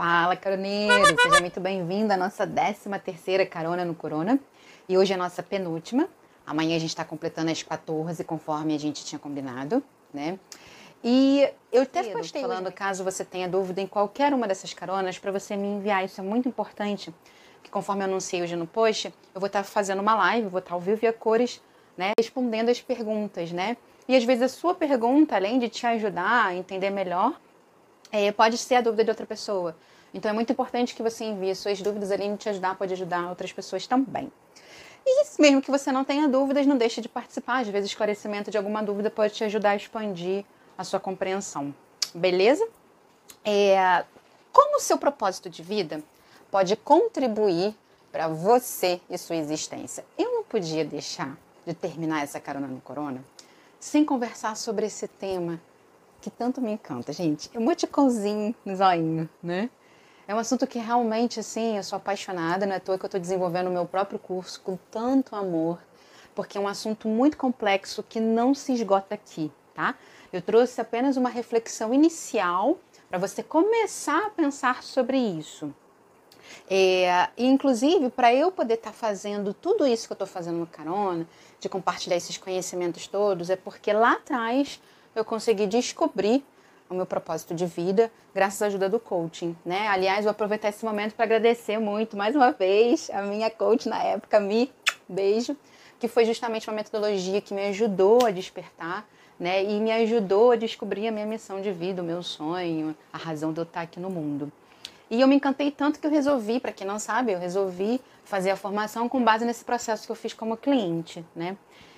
Fala, caroneiro! Seja muito bem-vindo à nossa 13 terceira Carona no Corona. E hoje é a nossa penúltima. Amanhã a gente está completando as 14, conforme a gente tinha combinado, né? E eu até postei falando, hoje. caso você tenha dúvida em qualquer uma dessas caronas, para você me enviar. Isso é muito importante, que conforme eu anunciei hoje no post, eu vou estar tá fazendo uma live, vou estar tá ao vivo e a cores, né? Respondendo as perguntas, né? E às vezes a sua pergunta, além de te ajudar a entender melhor, é, pode ser a dúvida de outra pessoa. Então é muito importante que você envie suas dúvidas ali e te ajudar, pode ajudar outras pessoas também. E mesmo que você não tenha dúvidas, não deixe de participar. Às vezes, esclarecimento de alguma dúvida pode te ajudar a expandir a sua compreensão. Beleza? É, como o seu propósito de vida pode contribuir para você e sua existência? Eu não podia deixar de terminar essa carona no corona sem conversar sobre esse tema que tanto me encanta, gente. Emoticonzinho no zoinho, né? É um assunto que realmente, assim, eu sou apaixonada, não é à toa que eu estou desenvolvendo o meu próprio curso com tanto amor, porque é um assunto muito complexo que não se esgota aqui, tá? Eu trouxe apenas uma reflexão inicial para você começar a pensar sobre isso. É, e inclusive, para eu poder estar tá fazendo tudo isso que eu estou fazendo no Carona, de compartilhar esses conhecimentos todos, é porque lá atrás eu consegui descobrir o meu propósito de vida graças à ajuda do coaching, né? Aliás, vou aproveitar esse momento para agradecer muito mais uma vez a minha coach na época, Mi, beijo, que foi justamente uma metodologia que me ajudou a despertar, né? E me ajudou a descobrir a minha missão de vida, o meu sonho, a razão de eu estar aqui no mundo. E eu me encantei tanto que eu resolvi, para quem não sabe, eu resolvi fazer a formação com base nesse processo que eu fiz como cliente, né?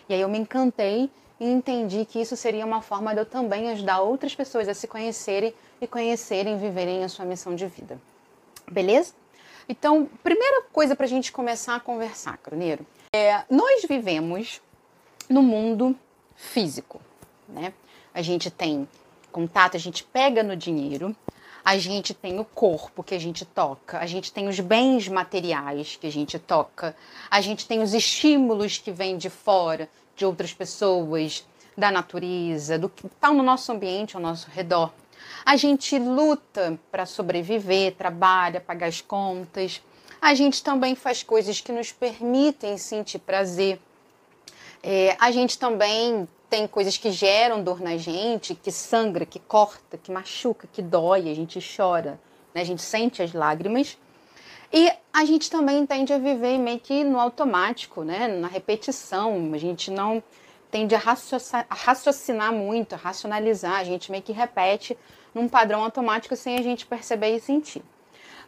E aí eu me encantei e entendi que isso seria uma forma de eu também ajudar outras pessoas a se conhecerem e conhecerem viverem a sua missão de vida. Beleza? Então, primeira coisa para a gente começar a conversar, croneiro, é nós vivemos no mundo físico, né? A gente tem contato, a gente pega no dinheiro, a gente tem o corpo que a gente toca, a gente tem os bens materiais que a gente toca, a gente tem os estímulos que vêm de fora, de outras pessoas, da natureza, do que está no nosso ambiente, ao nosso redor. A gente luta para sobreviver, trabalha, paga as contas. A gente também faz coisas que nos permitem sentir prazer. É, a gente também tem coisas que geram dor na gente, que sangra, que corta, que machuca, que dói, a gente chora, né? a gente sente as lágrimas. E a gente também tende a viver meio que no automático, né? na repetição. A gente não tende a raciocinar, a raciocinar muito, a racionalizar. A gente meio que repete num padrão automático sem a gente perceber e sentir.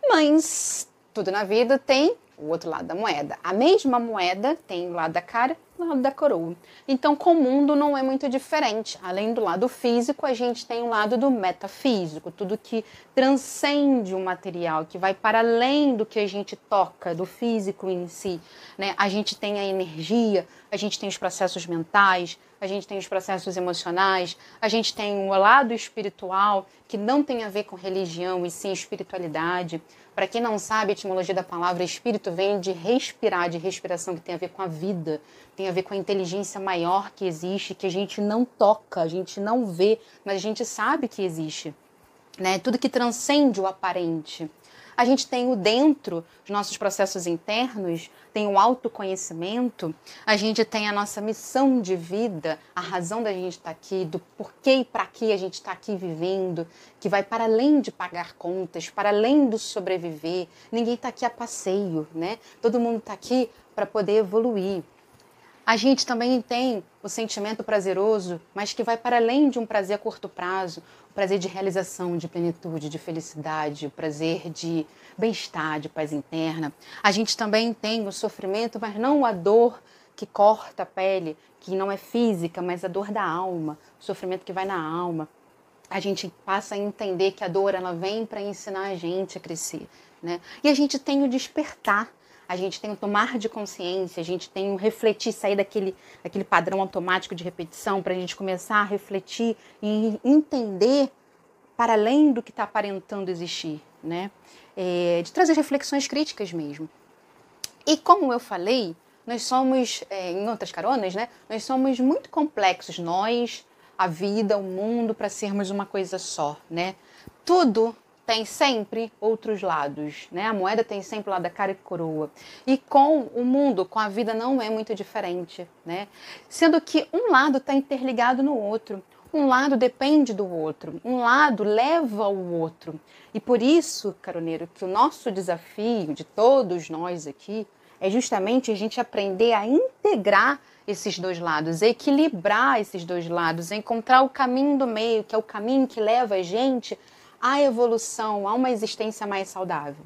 Mas tudo na vida tem o outro lado da moeda. A mesma moeda tem o lado da cara e o lado da coroa. Então, com o mundo não é muito diferente. Além do lado físico, a gente tem o lado do metafísico, tudo que transcende o material, que vai para além do que a gente toca, do físico em si. Né? A gente tem a energia, a gente tem os processos mentais, a gente tem os processos emocionais, a gente tem o lado espiritual, que não tem a ver com religião e sim espiritualidade. Para quem não sabe, a etimologia da palavra espírito vem de respirar, de respiração, que tem a ver com a vida, tem a ver com a inteligência maior que existe, que a gente não toca, a gente não vê, mas a gente sabe que existe. Né? Tudo que transcende o aparente. A gente tem o dentro, os nossos processos internos, tem o autoconhecimento, a gente tem a nossa missão de vida, a razão da gente estar tá aqui, do porquê e para que a gente está aqui vivendo, que vai para além de pagar contas, para além do sobreviver. Ninguém está aqui a passeio, né? Todo mundo está aqui para poder evoluir. A gente também tem o sentimento prazeroso, mas que vai para além de um prazer a curto prazo, o prazer de realização, de plenitude, de felicidade, o prazer de bem-estar, de paz interna. A gente também tem o sofrimento, mas não a dor que corta a pele, que não é física, mas a dor da alma, o sofrimento que vai na alma. A gente passa a entender que a dor ela vem para ensinar a gente a crescer, né? E a gente tem o despertar a gente tem um tomar de consciência, a gente tem um refletir, sair daquele, daquele padrão automático de repetição, para a gente começar a refletir e entender para além do que está aparentando existir, né? É, de trazer reflexões críticas mesmo. E como eu falei, nós somos, é, em outras caronas, né? Nós somos muito complexos, nós, a vida, o mundo, para sermos uma coisa só, né? Tudo tem sempre outros lados, né? A moeda tem sempre o lado da cara e coroa. E com o mundo, com a vida, não é muito diferente, né? Sendo que um lado está interligado no outro. Um lado depende do outro, um lado leva ao outro. E por isso, caroneiro, que o nosso desafio de todos nós aqui é justamente a gente aprender a integrar esses dois lados, equilibrar esses dois lados, encontrar o caminho do meio, que é o caminho que leva a gente à evolução, a uma existência mais saudável.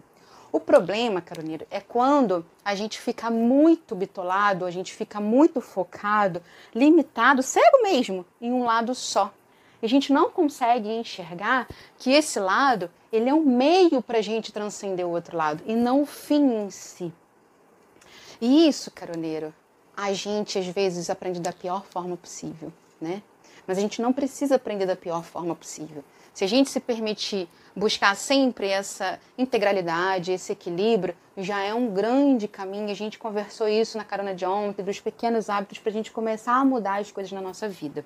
O problema, Caroneiro, é quando a gente fica muito bitolado, a gente fica muito focado, limitado, cego mesmo, em um lado só. E a gente não consegue enxergar que esse lado ele é um meio para a gente transcender o outro lado e não o fim em si. E isso, caroneiro, a gente às vezes aprende da pior forma possível, né? Mas a gente não precisa aprender da pior forma possível. Se a gente se permitir buscar sempre essa integralidade, esse equilíbrio, já é um grande caminho. A gente conversou isso na carona de ontem, dos pequenos hábitos para a gente começar a mudar as coisas na nossa vida.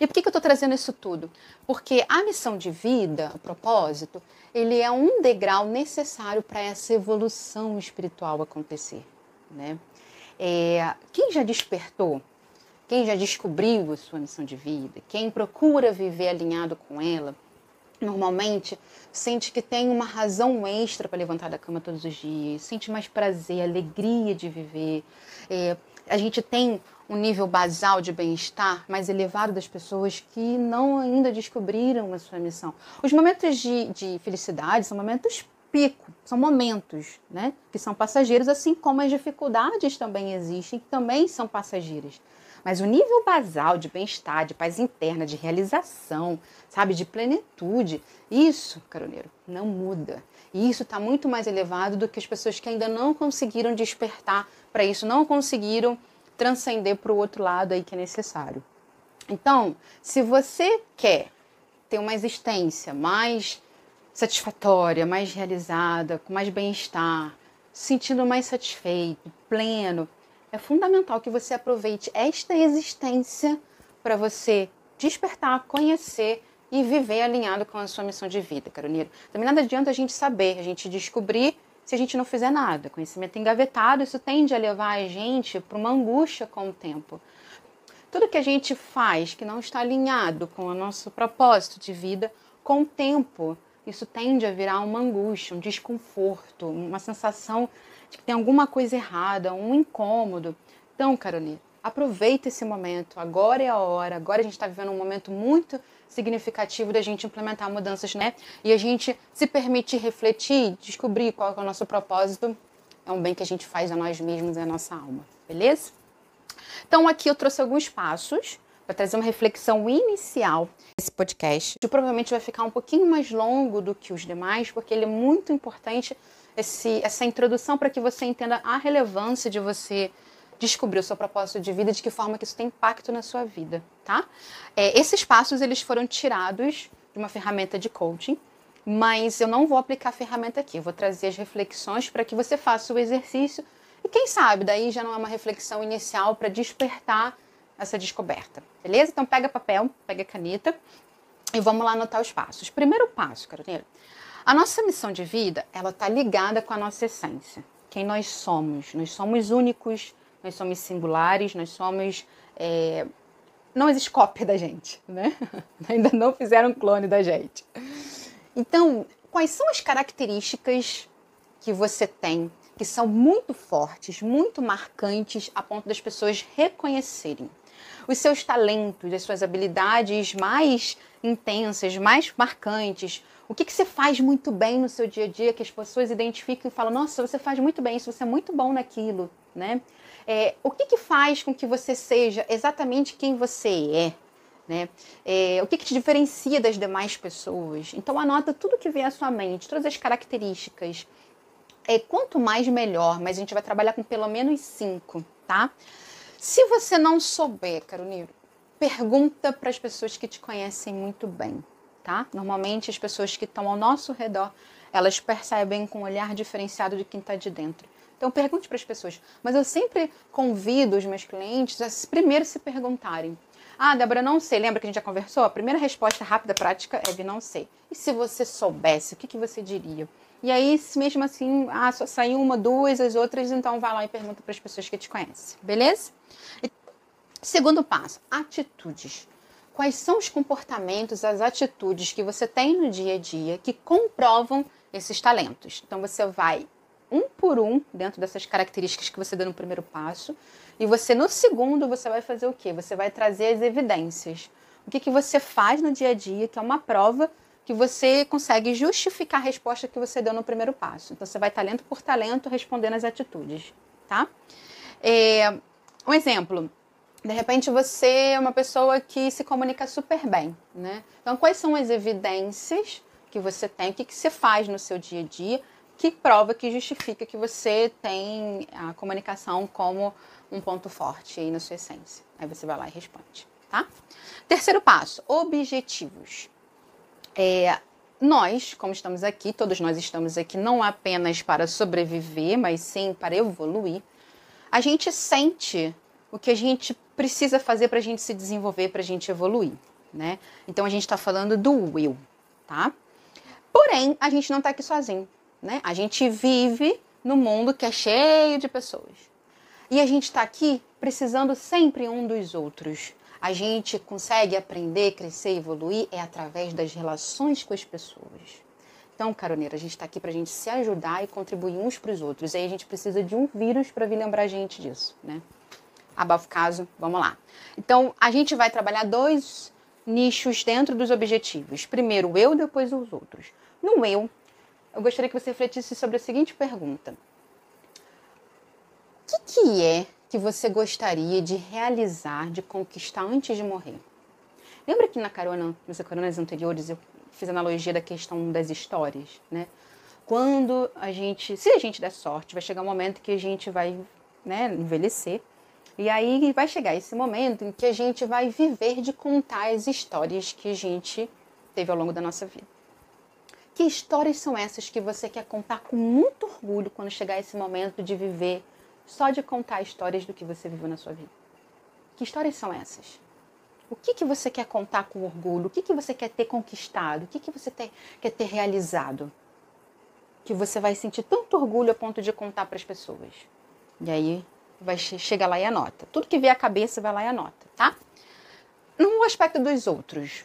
E por que, que eu estou trazendo isso tudo? Porque a missão de vida, o propósito, ele é um degrau necessário para essa evolução espiritual acontecer. Né? É, quem já despertou quem já descobriu a sua missão de vida, quem procura viver alinhado com ela, normalmente sente que tem uma razão extra para levantar da cama todos os dias, sente mais prazer, alegria de viver. É, a gente tem um nível basal de bem-estar mais elevado das pessoas que não ainda descobriram a sua missão. Os momentos de, de felicidade são momentos pico, são momentos, né, que são passageiros, assim como as dificuldades também existem, que também são passageiras. Mas o nível basal de bem-estar, de paz interna, de realização, sabe, de plenitude, isso, caroneiro, não muda. E isso está muito mais elevado do que as pessoas que ainda não conseguiram despertar para isso, não conseguiram transcender para o outro lado aí que é necessário. Então, se você quer ter uma existência mais satisfatória, mais realizada, com mais bem-estar, sentindo mais satisfeito, pleno, é fundamental que você aproveite esta existência para você despertar, conhecer e viver alinhado com a sua missão de vida, caroneiro. Também nada adianta a gente saber, a gente descobrir se a gente não fizer nada. Conhecimento engavetado, isso tende a levar a gente para uma angústia com o tempo. Tudo que a gente faz que não está alinhado com o nosso propósito de vida, com o tempo, isso tende a virar uma angústia, um desconforto, uma sensação de que tem alguma coisa errada, um incômodo. Então, Carolina, aproveita esse momento. Agora é a hora. Agora a gente está vivendo um momento muito significativo da gente implementar mudanças, né? E a gente se permitir refletir, descobrir qual é o nosso propósito. É um bem que a gente faz a nós mesmos e a nossa alma, beleza? Então aqui eu trouxe alguns passos para trazer uma reflexão inicial desse podcast. Que provavelmente vai ficar um pouquinho mais longo do que os demais, porque ele é muito importante esse, essa introdução para que você entenda a relevância de você descobrir o seu propósito de vida, de que forma que isso tem impacto na sua vida, tá? É, esses passos eles foram tirados de uma ferramenta de coaching, mas eu não vou aplicar a ferramenta aqui. Eu vou trazer as reflexões para que você faça o exercício e quem sabe daí já não é uma reflexão inicial para despertar essa descoberta, beleza? Então pega papel, pega caneta e vamos lá anotar os passos. Primeiro passo, Carolina, a nossa missão de vida, ela está ligada com a nossa essência. Quem nós somos. Nós somos únicos, nós somos singulares, nós somos... É... Não existe cópia da gente, né? Ainda não fizeram clone da gente. Então, quais são as características que você tem que são muito fortes, muito marcantes, a ponto das pessoas reconhecerem os seus talentos, as suas habilidades mais intensas, mais marcantes, o que, que você faz muito bem no seu dia a dia que as pessoas identificam e falam: Nossa, você faz muito bem isso, você é muito bom naquilo, né? É, o que, que faz com que você seja exatamente quem você é? Né? É, o que, que te diferencia das demais pessoas? Então anota tudo que vem à sua mente, todas as características. É, quanto mais melhor, mas a gente vai trabalhar com pelo menos cinco, tá? Se você não souber, Carolina, pergunta para as pessoas que te conhecem muito bem tá? Normalmente as pessoas que estão ao nosso redor, elas percebem com um olhar diferenciado de quem está de dentro. Então pergunte para as pessoas. Mas eu sempre convido os meus clientes a primeiro se perguntarem: Ah, Débora, não sei. Lembra que a gente já conversou? A primeira resposta rápida, prática é de não sei. E se você soubesse, o que, que você diria? E aí, mesmo assim, ah, só saiu uma, duas, as outras, então vai lá e pergunta para as pessoas que te conhecem, beleza? E, segundo passo, atitudes. Quais são os comportamentos, as atitudes que você tem no dia a dia que comprovam esses talentos? Então você vai um por um dentro dessas características que você deu no primeiro passo, e você no segundo você vai fazer o quê? Você vai trazer as evidências. O que, que você faz no dia a dia, que é uma prova que você consegue justificar a resposta que você deu no primeiro passo. Então, você vai talento por talento respondendo as atitudes, tá? É, um exemplo. De repente, você é uma pessoa que se comunica super bem, né? Então, quais são as evidências que você tem? O que, que você faz no seu dia a dia que prova, que justifica que você tem a comunicação como um ponto forte aí na sua essência? Aí você vai lá e responde, tá? Terceiro passo, objetivos. É, nós, como estamos aqui, todos nós estamos aqui não apenas para sobreviver, mas sim para evoluir. A gente sente o que a gente precisa fazer para a gente se desenvolver, para a gente evoluir, né? Então a gente está falando do eu, tá? Porém, a gente não está aqui sozinho, né? A gente vive no mundo que é cheio de pessoas. E a gente está aqui precisando sempre um dos outros a gente consegue aprender, crescer, evoluir é através das relações com as pessoas. Então, caroneira, a gente está aqui para a gente se ajudar e contribuir uns para os outros. E aí a gente precisa de um vírus para vir lembrar a gente disso, né? Abafo caso, vamos lá. Então, a gente vai trabalhar dois nichos dentro dos objetivos. Primeiro eu, depois os outros. No eu, eu gostaria que você refletisse sobre a seguinte pergunta: O que, que é que você gostaria de realizar, de conquistar antes de morrer? Lembra que na carona, nas coronas anteriores, eu fiz analogia da questão das histórias, né? Quando a gente, se a gente der sorte, vai chegar um momento que a gente vai né, envelhecer. E aí vai chegar esse momento em que a gente vai viver de contar as histórias que a gente teve ao longo da nossa vida. Que histórias são essas que você quer contar com muito orgulho quando chegar esse momento de viver só de contar histórias do que você viveu na sua vida. Que histórias são essas? O que, que você quer contar com orgulho? O que, que você quer ter conquistado? O que, que você ter, quer ter realizado? Que você vai sentir tanto orgulho a ponto de contar para as pessoas. E aí vai chega lá e anota. Tudo que vier à cabeça vai lá e anota, tá? No aspecto dos outros,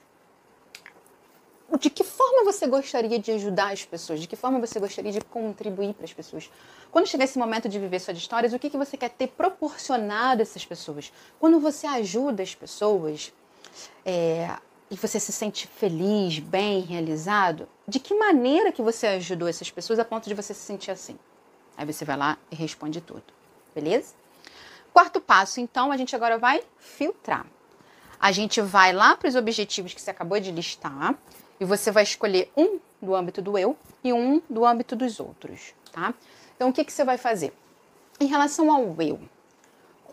de que forma você gostaria de ajudar as pessoas? De que forma você gostaria de contribuir para as pessoas? Quando chegar esse momento de viver suas histórias, o que, que você quer ter proporcionado a essas pessoas? Quando você ajuda as pessoas é, e você se sente feliz, bem, realizado, de que maneira que você ajudou essas pessoas a ponto de você se sentir assim? Aí você vai lá e responde tudo, beleza? Quarto passo, então, a gente agora vai filtrar. A gente vai lá para os objetivos que você acabou de listar e você vai escolher um do âmbito do eu e um do âmbito dos outros, tá? Então, o que, que você vai fazer? Em relação ao eu,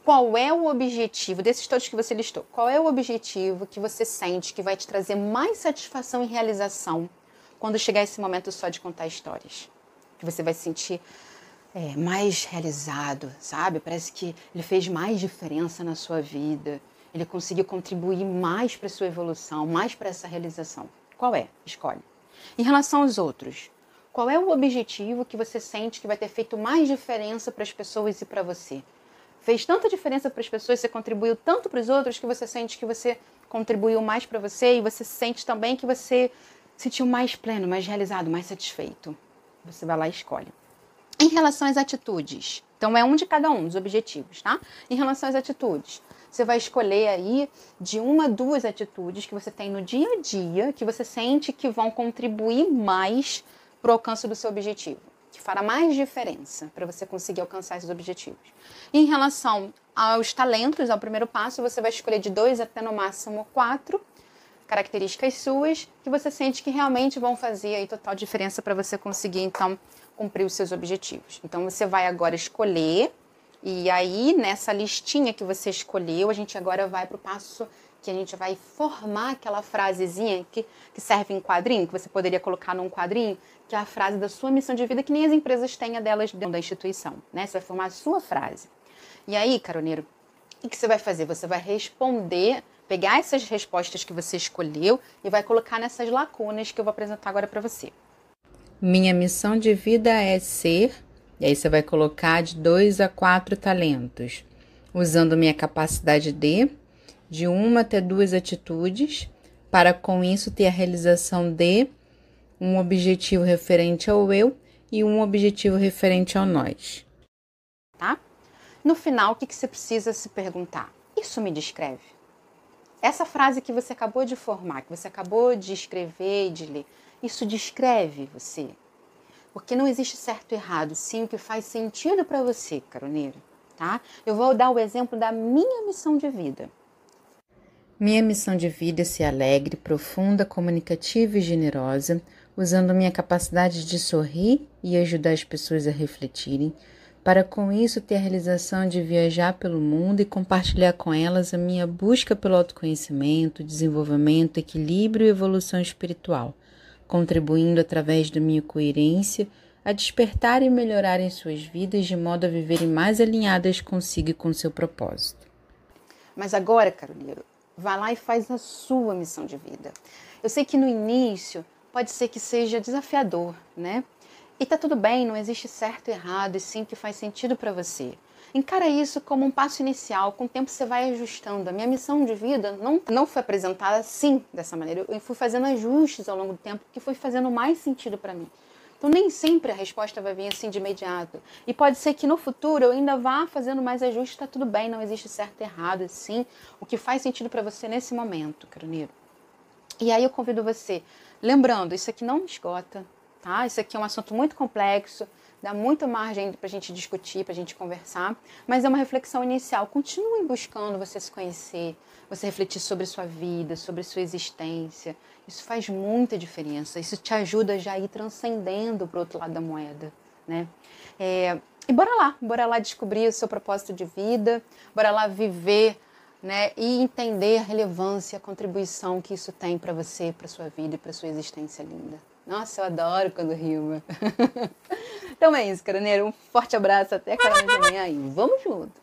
qual é o objetivo desses todos que você listou? Qual é o objetivo que você sente que vai te trazer mais satisfação e realização quando chegar esse momento só de contar histórias? Que você vai se sentir é, mais realizado, sabe? Parece que ele fez mais diferença na sua vida. Ele conseguiu contribuir mais para sua evolução, mais para essa realização. Qual é? Escolhe. Em relação aos outros, qual é o objetivo que você sente que vai ter feito mais diferença para as pessoas e para você? Fez tanta diferença para as pessoas, você contribuiu tanto para os outros que você sente que você contribuiu mais para você e você sente também que você se sentiu mais pleno, mais realizado, mais satisfeito. Você vai lá e escolhe. Em relação às atitudes, então é um de cada um dos objetivos, tá? Em relação às atitudes, você vai escolher aí de uma, duas atitudes que você tem no dia a dia que você sente que vão contribuir mais para o alcance do seu objetivo, que fará mais diferença para você conseguir alcançar esses objetivos. em relação aos talentos, ao primeiro passo, você vai escolher de dois até no máximo quatro características suas que você sente que realmente vão fazer aí total diferença para você conseguir então cumprir os seus objetivos. Então você vai agora escolher e aí, nessa listinha que você escolheu, a gente agora vai para o passo que a gente vai formar aquela frasezinha que, que serve em quadrinho, que você poderia colocar num quadrinho, que é a frase da sua missão de vida, que nem as empresas têm a delas dentro da instituição, né? Você vai formar a sua frase. E aí, caroneiro, o que você vai fazer? Você vai responder pegar essas respostas que você escolheu e vai colocar nessas lacunas que eu vou apresentar agora para você. Minha missão de vida é ser, e aí você vai colocar de dois a quatro talentos, usando minha capacidade de, de uma até duas atitudes, para com isso ter a realização de um objetivo referente ao eu e um objetivo referente ao nós. Tá? No final, o que, que você precisa se perguntar? Isso me descreve? Essa frase que você acabou de formar, que você acabou de escrever e de ler, isso descreve você? Porque não existe certo e errado, sim o que faz sentido para você, caroneiro, tá? Eu vou dar o exemplo da minha missão de vida. Minha missão de vida é ser alegre, profunda, comunicativa e generosa, usando minha capacidade de sorrir e ajudar as pessoas a refletirem, para com isso ter a realização de viajar pelo mundo e compartilhar com elas a minha busca pelo autoconhecimento, desenvolvimento, equilíbrio e evolução espiritual, contribuindo através da minha coerência a despertar e melhorar em suas vidas de modo a viverem mais alinhadas consigo e com seu propósito. Mas agora, Carolina, Vá lá e faz a sua missão de vida. Eu sei que no início pode ser que seja desafiador, né? E tá tudo bem, não existe certo e errado, e sim que faz sentido para você. Encara isso como um passo inicial, com o tempo você vai ajustando. A minha missão de vida não, não foi apresentada assim, dessa maneira. Eu fui fazendo ajustes ao longo do tempo que foi fazendo mais sentido para mim. Então, nem sempre a resposta vai vir assim de imediato. E pode ser que no futuro eu ainda vá fazendo mais ajustes, está tudo bem, não existe certo e errado, assim. O que faz sentido para você nesse momento, caroneiro. E aí eu convido você, lembrando, isso aqui não esgota, tá? Isso aqui é um assunto muito complexo, dá muita margem para a gente discutir, para a gente conversar, mas é uma reflexão inicial. Continue buscando você se conhecer, você refletir sobre sua vida, sobre sua existência, isso faz muita diferença. Isso te ajuda já a ir transcendendo para o outro lado da moeda, né? É, e bora lá, bora lá descobrir o seu propósito de vida, bora lá viver, né? E entender a relevância, a contribuição que isso tem para você, para sua vida e para sua existência linda. Nossa, eu adoro quando rima. então é isso, caroneiro. Um forte abraço, até a cara de manhã e vamos junto!